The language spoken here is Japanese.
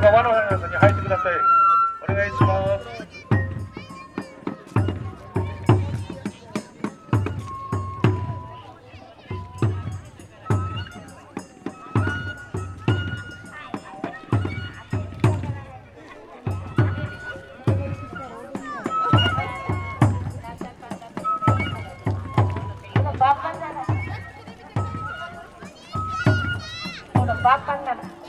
か輪のに入ってくださいお願いしますバカなの。